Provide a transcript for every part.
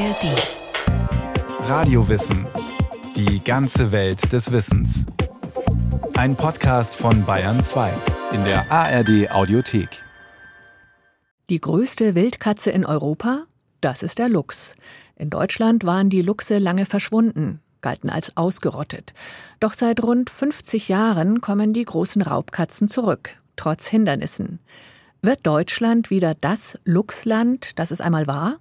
ARD. Radiowissen. Die ganze Welt des Wissens. Ein Podcast von Bayern 2 in der ARD Audiothek. Die größte Wildkatze in Europa? Das ist der Luchs. In Deutschland waren die Luchse lange verschwunden, galten als ausgerottet. Doch seit rund 50 Jahren kommen die großen Raubkatzen zurück, trotz Hindernissen. Wird Deutschland wieder das Luchsland, das es einmal war?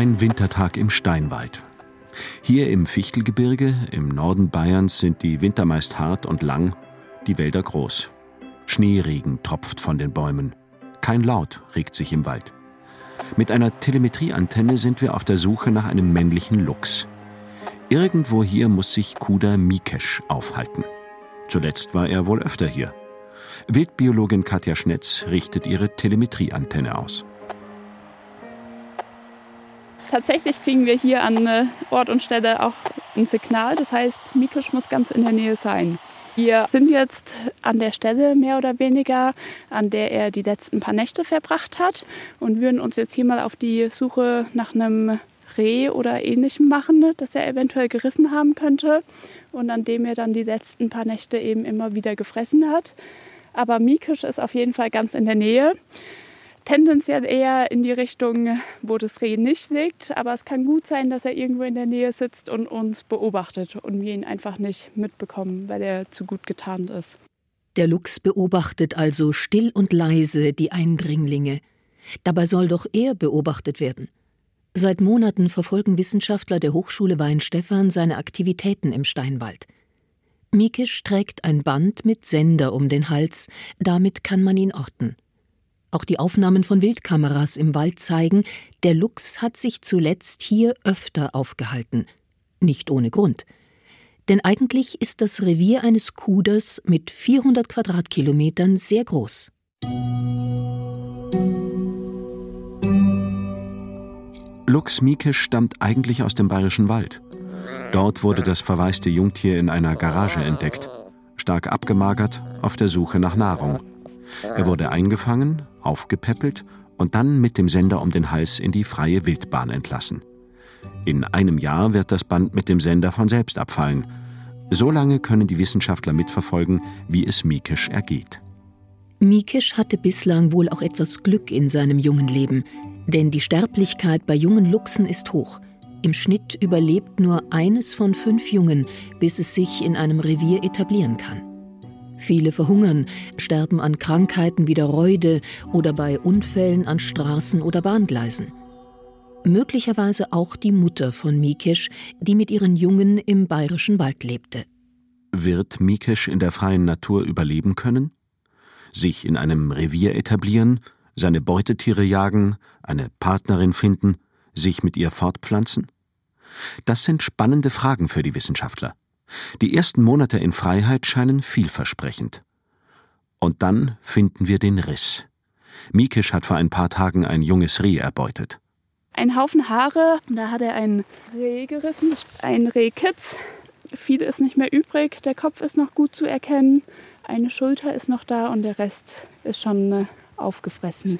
Ein Wintertag im Steinwald. Hier im Fichtelgebirge im Norden Bayerns sind die Winter meist hart und lang, die Wälder groß. Schneeregen tropft von den Bäumen. Kein Laut regt sich im Wald. Mit einer Telemetrieantenne sind wir auf der Suche nach einem männlichen Luchs. Irgendwo hier muss sich Kuda Mikesh aufhalten. Zuletzt war er wohl öfter hier. Wildbiologin Katja Schnetz richtet ihre Telemetrieantenne aus. Tatsächlich kriegen wir hier an äh, Ort und Stelle auch ein Signal. Das heißt, Mikesh muss ganz in der Nähe sein. Wir sind jetzt an der Stelle mehr oder weniger, an der er die letzten paar Nächte verbracht hat und würden uns jetzt hier mal auf die Suche nach einem Reh oder ähnlichem machen, ne, das er eventuell gerissen haben könnte und an dem er dann die letzten paar Nächte eben immer wieder gefressen hat. Aber Mikisch ist auf jeden Fall ganz in der Nähe. Tendenziell eher in die Richtung, wo das Reh nicht liegt. Aber es kann gut sein, dass er irgendwo in der Nähe sitzt und uns beobachtet und wir ihn einfach nicht mitbekommen, weil er zu gut getarnt ist. Der Luchs beobachtet also still und leise die Eindringlinge. Dabei soll doch er beobachtet werden. Seit Monaten verfolgen Wissenschaftler der Hochschule Weinstefan seine Aktivitäten im Steinwald. Mikisch trägt ein Band mit Sender um den Hals, damit kann man ihn orten. Auch die Aufnahmen von Wildkameras im Wald zeigen, der Luchs hat sich zuletzt hier öfter aufgehalten. Nicht ohne Grund. Denn eigentlich ist das Revier eines Kuders mit 400 Quadratkilometern sehr groß. Lux Mieke stammt eigentlich aus dem Bayerischen Wald. Dort wurde das verwaiste Jungtier in einer Garage entdeckt, stark abgemagert, auf der Suche nach Nahrung. Er wurde eingefangen, aufgepäppelt und dann mit dem Sender um den Hals in die freie Wildbahn entlassen. In einem Jahr wird das Band mit dem Sender von selbst abfallen. So lange können die Wissenschaftler mitverfolgen, wie es Mikisch ergeht. Mikisch hatte bislang wohl auch etwas Glück in seinem jungen Leben, denn die Sterblichkeit bei jungen Luchsen ist hoch. Im Schnitt überlebt nur eines von fünf Jungen, bis es sich in einem Revier etablieren kann. Viele verhungern, sterben an Krankheiten wie der Reude oder bei Unfällen an Straßen oder Bahngleisen. Möglicherweise auch die Mutter von Mikesh, die mit ihren Jungen im bayerischen Wald lebte. Wird Mikesh in der freien Natur überleben können? Sich in einem Revier etablieren, seine Beutetiere jagen, eine Partnerin finden, sich mit ihr fortpflanzen? Das sind spannende Fragen für die Wissenschaftler. Die ersten Monate in Freiheit scheinen vielversprechend. Und dann finden wir den Riss. Mikisch hat vor ein paar Tagen ein junges Reh erbeutet. Ein Haufen Haare, da hat er ein Reh gerissen, ein Rehkitz. Viel ist nicht mehr übrig, der Kopf ist noch gut zu erkennen, eine Schulter ist noch da und der Rest ist schon äh, aufgefressen.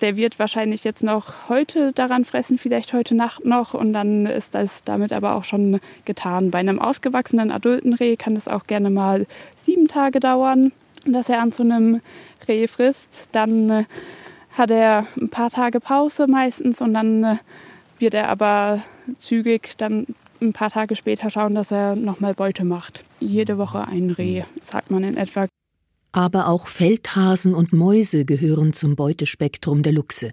Der wird wahrscheinlich jetzt noch heute daran fressen, vielleicht heute Nacht noch und dann ist das damit aber auch schon getan. Bei einem ausgewachsenen adulten Reh kann es auch gerne mal sieben Tage dauern, dass er an so einem Reh frisst. Dann äh, hat er ein paar Tage Pause meistens und dann äh, wird er aber zügig dann ein paar Tage später schauen, dass er nochmal Beute macht. Jede Woche ein Reh, sagt man in etwa. Aber auch Feldhasen und Mäuse gehören zum Beutespektrum der Luchse.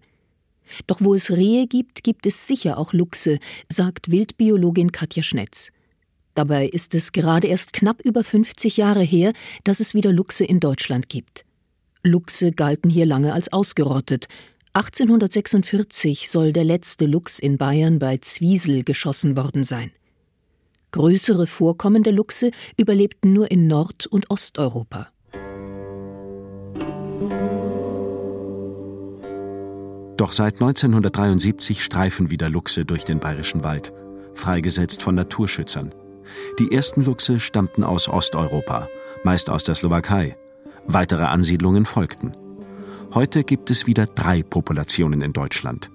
Doch wo es Rehe gibt, gibt es sicher auch Luchse, sagt Wildbiologin Katja Schnetz. Dabei ist es gerade erst knapp über 50 Jahre her, dass es wieder Luchse in Deutschland gibt. Luchse galten hier lange als ausgerottet. 1846 soll der letzte Luchs in Bayern bei Zwiesel geschossen worden sein. Größere Vorkommen der Luchse überlebten nur in Nord- und Osteuropa. Doch seit 1973 streifen wieder Luchse durch den bayerischen Wald, freigesetzt von Naturschützern. Die ersten Luchse stammten aus Osteuropa, meist aus der Slowakei. Weitere Ansiedlungen folgten. Heute gibt es wieder drei Populationen in Deutschland.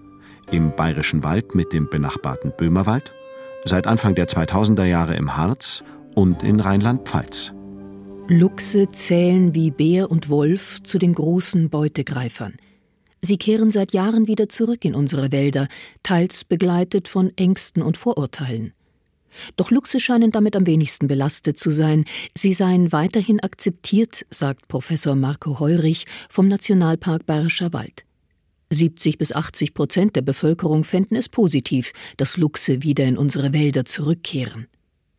Im Bayerischen Wald mit dem benachbarten Böhmerwald, seit Anfang der 2000er Jahre im Harz und in Rheinland-Pfalz. Luchse zählen wie Bär und Wolf zu den großen Beutegreifern. Sie kehren seit Jahren wieder zurück in unsere Wälder, teils begleitet von Ängsten und Vorurteilen. Doch Luchse scheinen damit am wenigsten belastet zu sein. Sie seien weiterhin akzeptiert, sagt Professor Marco Heurich vom Nationalpark Bayerischer Wald. 70 bis 80 Prozent der Bevölkerung fänden es positiv, dass Luchse wieder in unsere Wälder zurückkehren.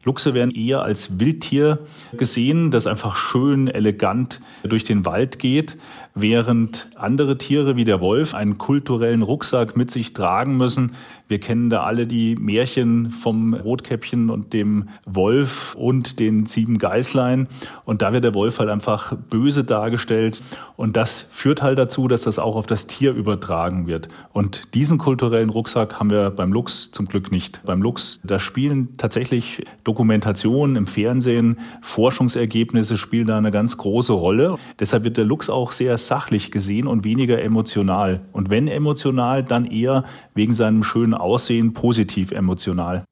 Luchse werden eher als Wildtier gesehen, das einfach schön elegant durch den Wald geht, während andere Tiere wie der Wolf einen kulturellen Rucksack mit sich tragen müssen. Wir kennen da alle die Märchen vom Rotkäppchen und dem Wolf und den sieben Geißlein. Und da wird der Wolf halt einfach böse dargestellt. Und das führt halt dazu, dass das auch auf das Tier übertragen wird. Und diesen kulturellen Rucksack haben wir beim Luchs zum Glück nicht. Beim Luchs, da spielen tatsächlich Dokumentationen im Fernsehen, Forschungsergebnisse spielen da eine ganz große Rolle. Deshalb wird der Luchs auch sehr sachlich gesehen und weniger emotional. Und wenn emotional, dann eher wegen seinem schönen Aussehen positiv emotional.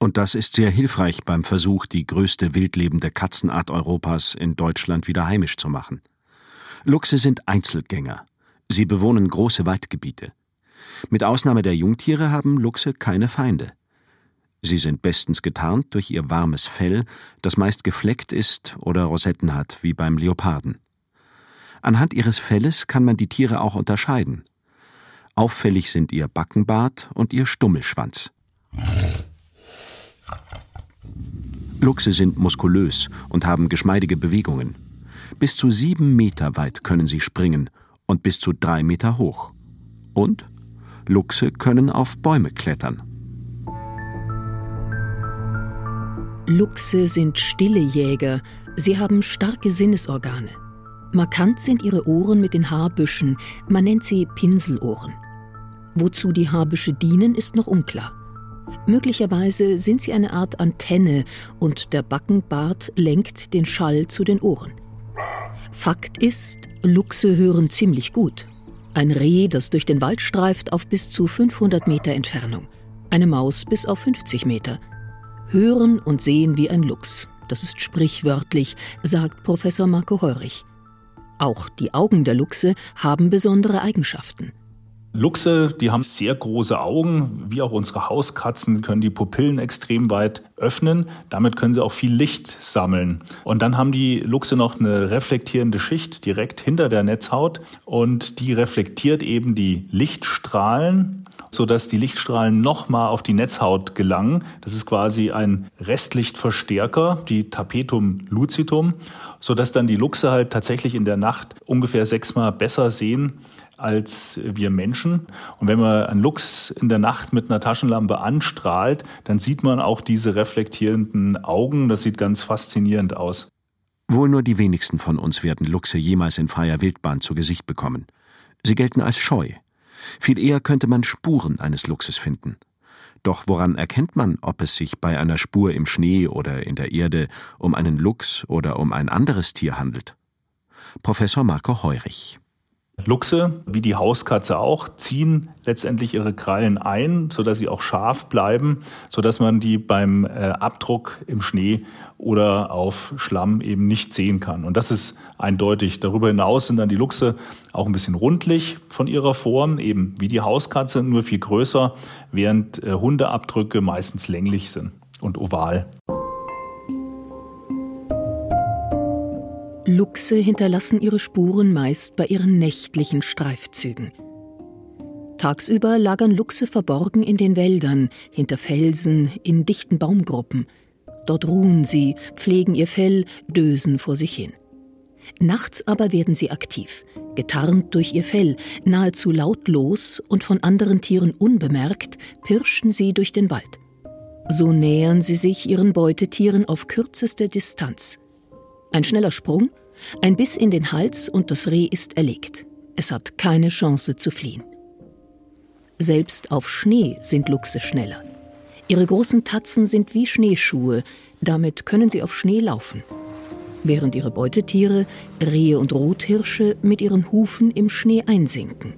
Und das ist sehr hilfreich beim Versuch, die größte wildlebende Katzenart Europas in Deutschland wieder heimisch zu machen. Luchse sind Einzelgänger. Sie bewohnen große Waldgebiete. Mit Ausnahme der Jungtiere haben Luchse keine Feinde. Sie sind bestens getarnt durch ihr warmes Fell, das meist gefleckt ist oder Rosetten hat, wie beim Leoparden. Anhand ihres Felles kann man die Tiere auch unterscheiden. Auffällig sind ihr Backenbart und ihr Stummelschwanz. Luchse sind muskulös und haben geschmeidige Bewegungen. Bis zu sieben Meter weit können sie springen und bis zu drei Meter hoch. Und Luchse können auf Bäume klettern. Luchse sind stille Jäger. Sie haben starke Sinnesorgane. Markant sind ihre Ohren mit den Haarbüschen, man nennt sie Pinselohren. Wozu die Haarbüsche dienen, ist noch unklar. Möglicherweise sind sie eine Art Antenne und der Backenbart lenkt den Schall zu den Ohren. Fakt ist, Luchse hören ziemlich gut. Ein Reh, das durch den Wald streift, auf bis zu 500 Meter Entfernung. Eine Maus bis auf 50 Meter. Hören und sehen wie ein Luchs. Das ist sprichwörtlich, sagt Professor Marco Heurich. Auch die Augen der Luchse haben besondere Eigenschaften. Luchse, die haben sehr große Augen, wie auch unsere Hauskatzen, können die Pupillen extrem weit öffnen. Damit können sie auch viel Licht sammeln. Und dann haben die Luchse noch eine reflektierende Schicht direkt hinter der Netzhaut und die reflektiert eben die Lichtstrahlen sodass die Lichtstrahlen nochmal auf die Netzhaut gelangen. Das ist quasi ein Restlichtverstärker, die Tapetum lucidum, sodass dann die Luchse halt tatsächlich in der Nacht ungefähr sechsmal besser sehen als wir Menschen. Und wenn man einen Luchs in der Nacht mit einer Taschenlampe anstrahlt, dann sieht man auch diese reflektierenden Augen. Das sieht ganz faszinierend aus. Wohl nur die wenigsten von uns werden Luchse jemals in freier Wildbahn zu Gesicht bekommen. Sie gelten als scheu. Viel eher könnte man Spuren eines Luchses finden. Doch woran erkennt man, ob es sich bei einer Spur im Schnee oder in der Erde um einen Luchs oder um ein anderes Tier handelt? Professor Marco Heurich Luchse, wie die Hauskatze auch, ziehen letztendlich ihre Krallen ein, sodass sie auch scharf bleiben, sodass man die beim äh, Abdruck im Schnee oder auf Schlamm eben nicht sehen kann. Und das ist eindeutig. Darüber hinaus sind dann die Luchse auch ein bisschen rundlich von ihrer Form, eben wie die Hauskatze, nur viel größer, während äh, Hundeabdrücke meistens länglich sind und oval. Luchse hinterlassen ihre Spuren meist bei ihren nächtlichen Streifzügen. Tagsüber lagern Luchse verborgen in den Wäldern, hinter Felsen, in dichten Baumgruppen. Dort ruhen sie, pflegen ihr Fell, dösen vor sich hin. Nachts aber werden sie aktiv, getarnt durch ihr Fell, nahezu lautlos und von anderen Tieren unbemerkt, pirschen sie durch den Wald. So nähern sie sich ihren Beutetieren auf kürzeste Distanz. Ein schneller Sprung, ein Biss in den Hals und das Reh ist erlegt. Es hat keine Chance zu fliehen. Selbst auf Schnee sind Luchse schneller. Ihre großen Tatzen sind wie Schneeschuhe, damit können sie auf Schnee laufen. während ihre Beutetiere, Rehe und Rothirsche, mit ihren Hufen im Schnee einsinken.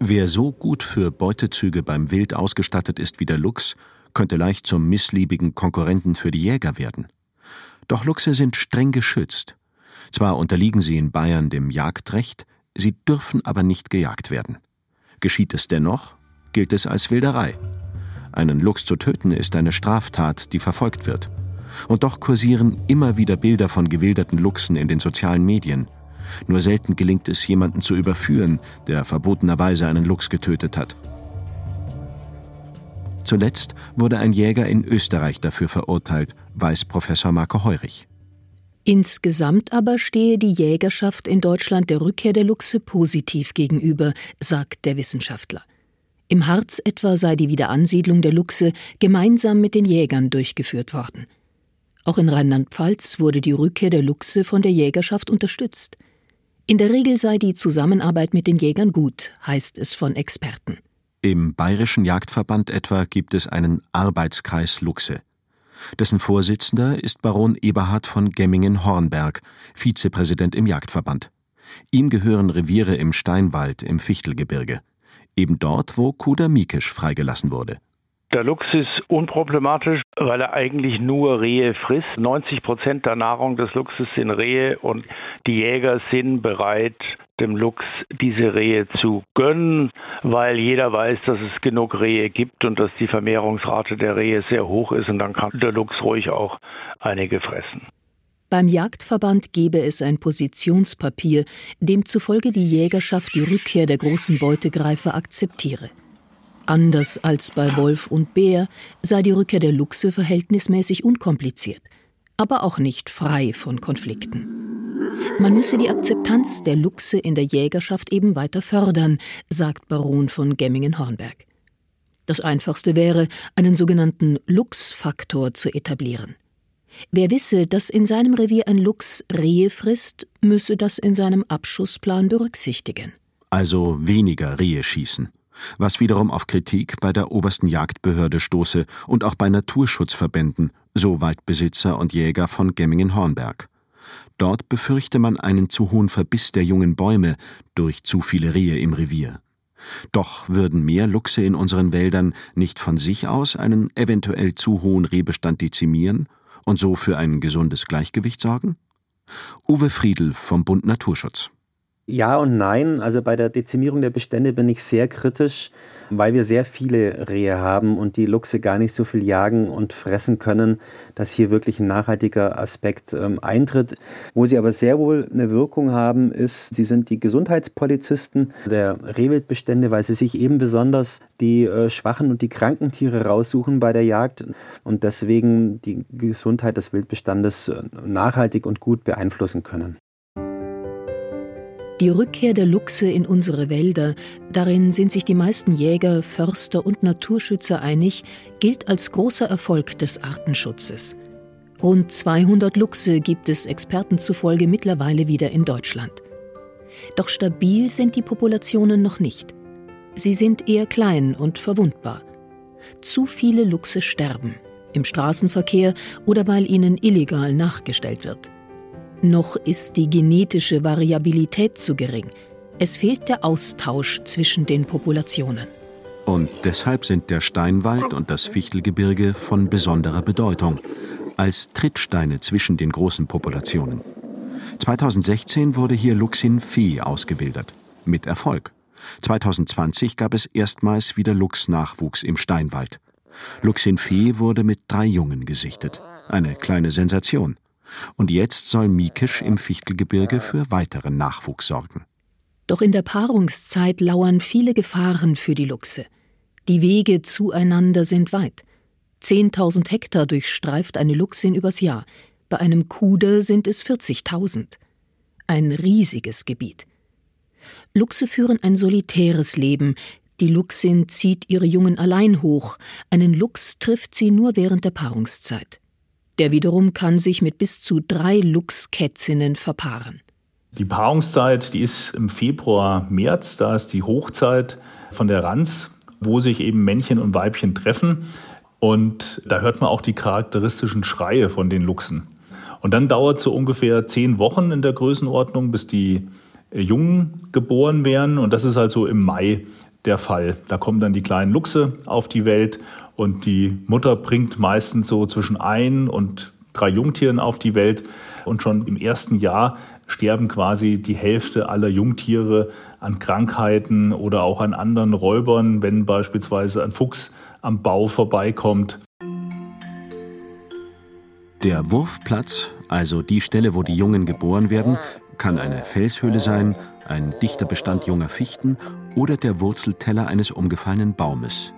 Wer so gut für Beutezüge beim Wild ausgestattet ist wie der Luchs, könnte leicht zum missliebigen Konkurrenten für die Jäger werden. Doch Luchse sind streng geschützt. Zwar unterliegen sie in Bayern dem Jagdrecht, sie dürfen aber nicht gejagt werden. Geschieht es dennoch, gilt es als Wilderei. Einen Luchs zu töten ist eine Straftat, die verfolgt wird. Und doch kursieren immer wieder Bilder von gewilderten Luchsen in den sozialen Medien. Nur selten gelingt es, jemanden zu überführen, der verbotenerweise einen Luchs getötet hat. Zuletzt wurde ein Jäger in Österreich dafür verurteilt, weiß Professor Marco Heurich. Insgesamt aber stehe die Jägerschaft in Deutschland der Rückkehr der Luchse positiv gegenüber, sagt der Wissenschaftler. Im Harz etwa sei die Wiederansiedlung der Luchse gemeinsam mit den Jägern durchgeführt worden. Auch in Rheinland-Pfalz wurde die Rückkehr der Luchse von der Jägerschaft unterstützt. In der Regel sei die Zusammenarbeit mit den Jägern gut, heißt es von Experten. Im Bayerischen Jagdverband etwa gibt es einen Arbeitskreis Luchse. Dessen Vorsitzender ist Baron Eberhard von Gemmingen-Hornberg, Vizepräsident im Jagdverband. Ihm gehören Reviere im Steinwald im Fichtelgebirge, eben dort, wo Kuder Miekisch freigelassen wurde. Der Luchs ist unproblematisch, weil er eigentlich nur Rehe frisst. 90 Prozent der Nahrung des Luchses sind Rehe und die Jäger sind bereit, dem Luchs diese Rehe zu gönnen, weil jeder weiß, dass es genug Rehe gibt und dass die Vermehrungsrate der Rehe sehr hoch ist und dann kann der Luchs ruhig auch einige fressen. Beim Jagdverband gebe es ein Positionspapier, demzufolge die Jägerschaft die Rückkehr der großen Beutegreifer akzeptiere. Anders als bei Wolf und Bär sei die Rückkehr der Luchse verhältnismäßig unkompliziert, aber auch nicht frei von Konflikten. Man müsse die Akzeptanz der Luchse in der Jägerschaft eben weiter fördern, sagt Baron von Gemmingen-Hornberg. Das Einfachste wäre, einen sogenannten Luchsfaktor zu etablieren. Wer wisse, dass in seinem Revier ein Luchs Rehe frisst, müsse das in seinem Abschussplan berücksichtigen. Also weniger Rehe schießen was wiederum auf Kritik bei der obersten Jagdbehörde stoße und auch bei Naturschutzverbänden, so Waldbesitzer und Jäger von Gemmingen-Hornberg. Dort befürchte man einen zu hohen Verbiss der jungen Bäume durch zu viele Rehe im Revier. Doch würden mehr Luchse in unseren Wäldern nicht von sich aus einen eventuell zu hohen Rehbestand dezimieren und so für ein gesundes Gleichgewicht sorgen? Uwe Friedl vom Bund Naturschutz. Ja und nein. Also bei der Dezimierung der Bestände bin ich sehr kritisch, weil wir sehr viele Rehe haben und die Luchse gar nicht so viel jagen und fressen können, dass hier wirklich ein nachhaltiger Aspekt ähm, eintritt. Wo sie aber sehr wohl eine Wirkung haben, ist, sie sind die Gesundheitspolizisten der Rehwildbestände, weil sie sich eben besonders die äh, schwachen und die kranken Tiere raussuchen bei der Jagd und deswegen die Gesundheit des Wildbestandes äh, nachhaltig und gut beeinflussen können. Die Rückkehr der Luchse in unsere Wälder, darin sind sich die meisten Jäger, Förster und Naturschützer einig, gilt als großer Erfolg des Artenschutzes. Rund 200 Luchse gibt es Experten zufolge mittlerweile wieder in Deutschland. Doch stabil sind die Populationen noch nicht. Sie sind eher klein und verwundbar. Zu viele Luchse sterben, im Straßenverkehr oder weil ihnen illegal nachgestellt wird. Noch ist die genetische Variabilität zu gering. Es fehlt der Austausch zwischen den Populationen. Und deshalb sind der Steinwald und das Fichtelgebirge von besonderer Bedeutung, als Trittsteine zwischen den großen Populationen. 2016 wurde hier Luchsin Vieh ausgewildert. Mit Erfolg. 2020 gab es erstmals wieder Luchsnachwuchs im Steinwald. Luchsin Vieh wurde mit drei Jungen gesichtet. Eine kleine Sensation. Und jetzt soll Miekisch im Fichtelgebirge für weiteren Nachwuchs sorgen. Doch in der Paarungszeit lauern viele Gefahren für die Luchse. Die Wege zueinander sind weit. Zehntausend Hektar durchstreift eine Luchsin übers Jahr. Bei einem Kuder sind es 40.000. Ein riesiges Gebiet. Luchse führen ein solitäres Leben. Die Luchsin zieht ihre Jungen allein hoch. Einen Luchs trifft sie nur während der Paarungszeit. Der wiederum kann sich mit bis zu drei Luchskätzinnen verpaaren. Die Paarungszeit, die ist im Februar, März, da ist die Hochzeit von der Ranz, wo sich eben Männchen und Weibchen treffen. Und da hört man auch die charakteristischen Schreie von den Luchsen. Und dann dauert so ungefähr zehn Wochen in der Größenordnung, bis die äh, Jungen geboren werden. Und das ist also im Mai der Fall. Da kommen dann die kleinen Luchse auf die Welt und die Mutter bringt meistens so zwischen ein und drei Jungtieren auf die Welt. Und schon im ersten Jahr sterben quasi die Hälfte aller Jungtiere an Krankheiten oder auch an anderen Räubern, wenn beispielsweise ein Fuchs am Bau vorbeikommt. Der Wurfplatz, also die Stelle, wo die Jungen geboren werden, kann eine Felshöhle sein, ein dichter Bestand junger Fichten oder der Wurzelteller eines umgefallenen Baumes.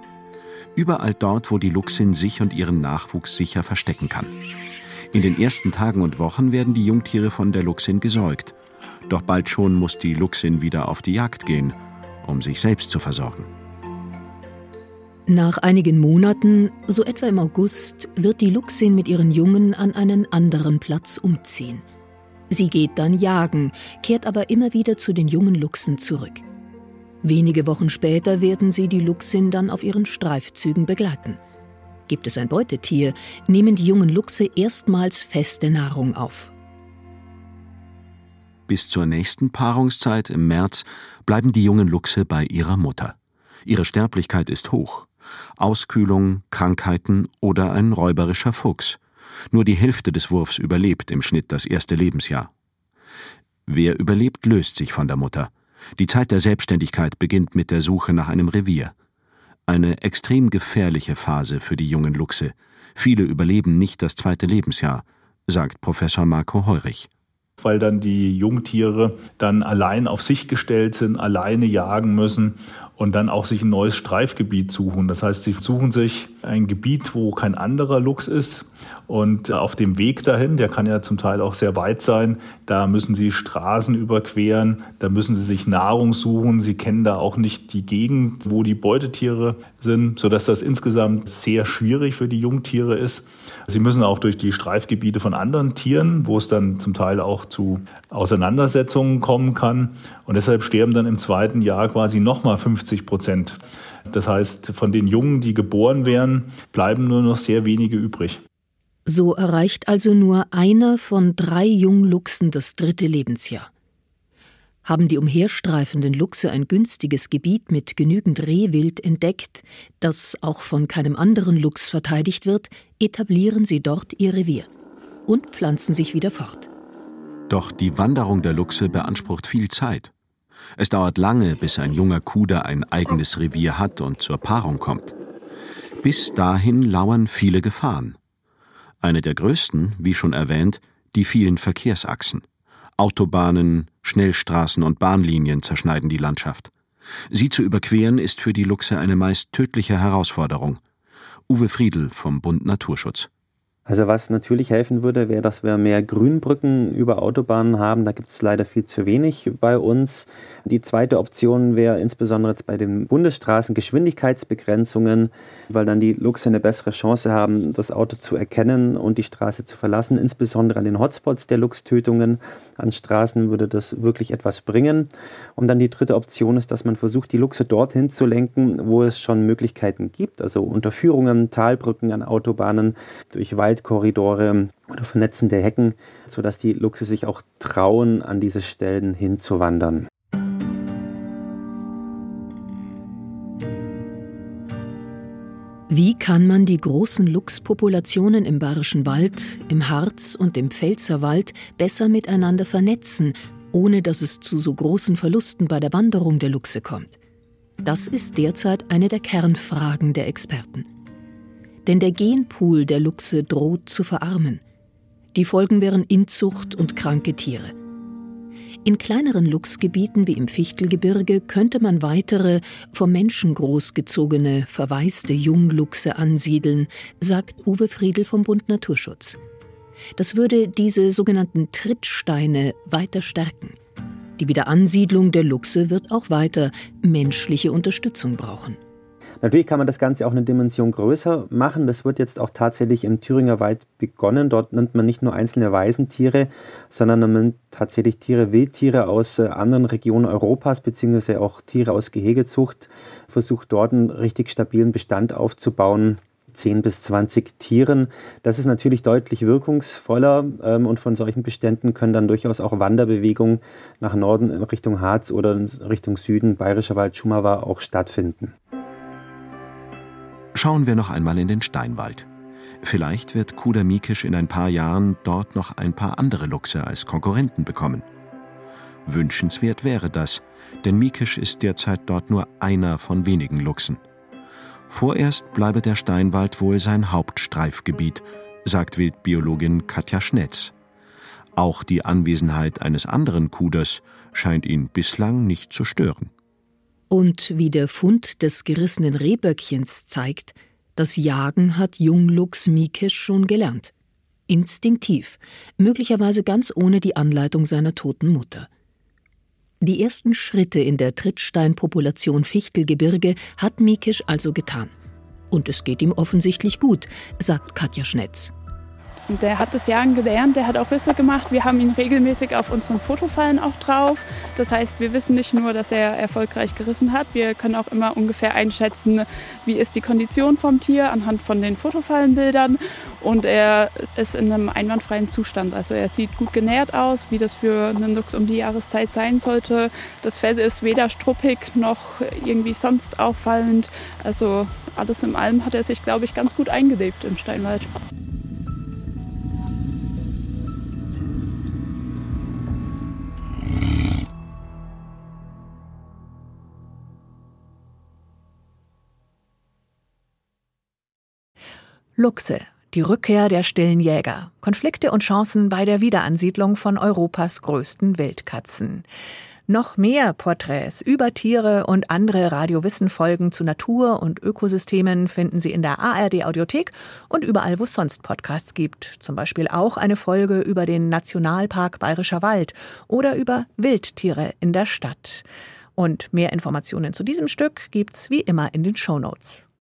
Überall dort, wo die Luchsin sich und ihren Nachwuchs sicher verstecken kann. In den ersten Tagen und Wochen werden die Jungtiere von der Luchsin gesäugt. Doch bald schon muss die Luchsin wieder auf die Jagd gehen, um sich selbst zu versorgen. Nach einigen Monaten, so etwa im August, wird die Luchsin mit ihren Jungen an einen anderen Platz umziehen. Sie geht dann jagen, kehrt aber immer wieder zu den jungen Luchsen zurück. Wenige Wochen später werden sie die Luchsin dann auf ihren Streifzügen begleiten. Gibt es ein Beutetier, nehmen die jungen Luchse erstmals feste Nahrung auf. Bis zur nächsten Paarungszeit im März bleiben die jungen Luchse bei ihrer Mutter. Ihre Sterblichkeit ist hoch. Auskühlung, Krankheiten oder ein räuberischer Fuchs. Nur die Hälfte des Wurfs überlebt im Schnitt das erste Lebensjahr. Wer überlebt, löst sich von der Mutter. Die Zeit der Selbstständigkeit beginnt mit der Suche nach einem Revier. Eine extrem gefährliche Phase für die jungen Luchse. Viele überleben nicht das zweite Lebensjahr, sagt Professor Marco Heurich weil dann die Jungtiere dann allein auf sich gestellt sind, alleine jagen müssen und dann auch sich ein neues Streifgebiet suchen. Das heißt, sie suchen sich ein Gebiet, wo kein anderer Luchs ist und auf dem Weg dahin, der kann ja zum Teil auch sehr weit sein, da müssen sie Straßen überqueren, da müssen sie sich Nahrung suchen. Sie kennen da auch nicht die Gegend, wo die Beutetiere sind, sodass das insgesamt sehr schwierig für die Jungtiere ist. Sie müssen auch durch die Streifgebiete von anderen Tieren, wo es dann zum Teil auch zu Auseinandersetzungen kommen kann. Und deshalb sterben dann im zweiten Jahr quasi nochmal 50 Prozent. Das heißt, von den Jungen, die geboren werden, bleiben nur noch sehr wenige übrig. So erreicht also nur einer von drei Jungluchsen das dritte Lebensjahr. Haben die umherstreifenden Luchse ein günstiges Gebiet mit genügend Rehwild entdeckt, das auch von keinem anderen Luchs verteidigt wird, etablieren sie dort ihr Revier und pflanzen sich wieder fort. Doch die Wanderung der Luchse beansprucht viel Zeit. Es dauert lange, bis ein junger Kuder ein eigenes Revier hat und zur Paarung kommt. Bis dahin lauern viele Gefahren. Eine der größten, wie schon erwähnt, die vielen Verkehrsachsen. Autobahnen, Schnellstraßen und Bahnlinien zerschneiden die Landschaft. Sie zu überqueren ist für die Luchse eine meist tödliche Herausforderung. Uwe Friedl vom Bund Naturschutz. Also was natürlich helfen würde, wäre, dass wir mehr Grünbrücken über Autobahnen haben. Da gibt es leider viel zu wenig bei uns. Die zweite Option wäre insbesondere jetzt bei den Bundesstraßen Geschwindigkeitsbegrenzungen, weil dann die Luchse eine bessere Chance haben, das Auto zu erkennen und die Straße zu verlassen. Insbesondere an den Hotspots der Luchstötungen an Straßen würde das wirklich etwas bringen. Und dann die dritte Option ist, dass man versucht, die Luchse dorthin zu lenken, wo es schon Möglichkeiten gibt. Also Unterführungen, Talbrücken an Autobahnen, durch Wald Waldkorridore oder vernetzende Hecken, sodass die Luchse sich auch trauen, an diese Stellen hinzuwandern. Wie kann man die großen Luchspopulationen im Bayerischen Wald, im Harz und im Pfälzerwald besser miteinander vernetzen, ohne dass es zu so großen Verlusten bei der Wanderung der Luchse kommt? Das ist derzeit eine der Kernfragen der Experten denn der Genpool der Luchse droht zu verarmen. Die Folgen wären Inzucht und kranke Tiere. In kleineren Luchsgebieten wie im Fichtelgebirge könnte man weitere, vom Menschen großgezogene, verwaiste Jungluchse ansiedeln, sagt Uwe Friedl vom Bund Naturschutz. Das würde diese sogenannten Trittsteine weiter stärken. Die Wiederansiedlung der Luchse wird auch weiter menschliche Unterstützung brauchen. Natürlich kann man das Ganze auch eine Dimension größer machen. Das wird jetzt auch tatsächlich im Thüringer Wald begonnen. Dort nimmt man nicht nur einzelne Weisentiere, sondern man nimmt tatsächlich Tiere, Wildtiere aus äh, anderen Regionen Europas, beziehungsweise auch Tiere aus Gehegezucht, versucht dort einen richtig stabilen Bestand aufzubauen 10 bis 20 Tieren. Das ist natürlich deutlich wirkungsvoller ähm, und von solchen Beständen können dann durchaus auch Wanderbewegungen nach Norden in Richtung Harz oder in Richtung Süden, Bayerischer Wald, Schumawa auch stattfinden. Schauen wir noch einmal in den Steinwald. Vielleicht wird Kuder Mikisch in ein paar Jahren dort noch ein paar andere Luchse als Konkurrenten bekommen. Wünschenswert wäre das, denn Mikisch ist derzeit dort nur einer von wenigen Luchsen. Vorerst bleibe der Steinwald wohl sein Hauptstreifgebiet, sagt Wildbiologin Katja Schnetz. Auch die Anwesenheit eines anderen Kuders scheint ihn bislang nicht zu stören. Und wie der Fund des gerissenen Rehböckchens zeigt, das Jagen hat Jungluchs Mikisch schon gelernt. Instinktiv, möglicherweise ganz ohne die Anleitung seiner toten Mutter. Die ersten Schritte in der Trittsteinpopulation Fichtelgebirge hat Mikisch also getan. Und es geht ihm offensichtlich gut, sagt Katja Schnetz. Und der hat das Jagen gelernt, der hat auch Risse gemacht. Wir haben ihn regelmäßig auf unseren Fotofallen auch drauf. Das heißt, wir wissen nicht nur, dass er erfolgreich gerissen hat, wir können auch immer ungefähr einschätzen, wie ist die Kondition vom Tier anhand von den Fotofallenbildern. Und er ist in einem einwandfreien Zustand. Also er sieht gut genährt aus, wie das für einen Luchs um die Jahreszeit sein sollte. Das Fell ist weder struppig noch irgendwie sonst auffallend. Also alles in allem hat er sich, glaube ich, ganz gut eingelebt im Steinwald. Luchse, die Rückkehr der stillen Jäger, Konflikte und Chancen bei der Wiederansiedlung von Europas größten Wildkatzen. Noch mehr Porträts über Tiere und andere Radiowissen-Folgen zu Natur und Ökosystemen finden Sie in der ARD Audiothek und überall, wo es sonst Podcasts gibt. Zum Beispiel auch eine Folge über den Nationalpark Bayerischer Wald oder über Wildtiere in der Stadt. Und mehr Informationen zu diesem Stück gibt's wie immer in den Show Notes.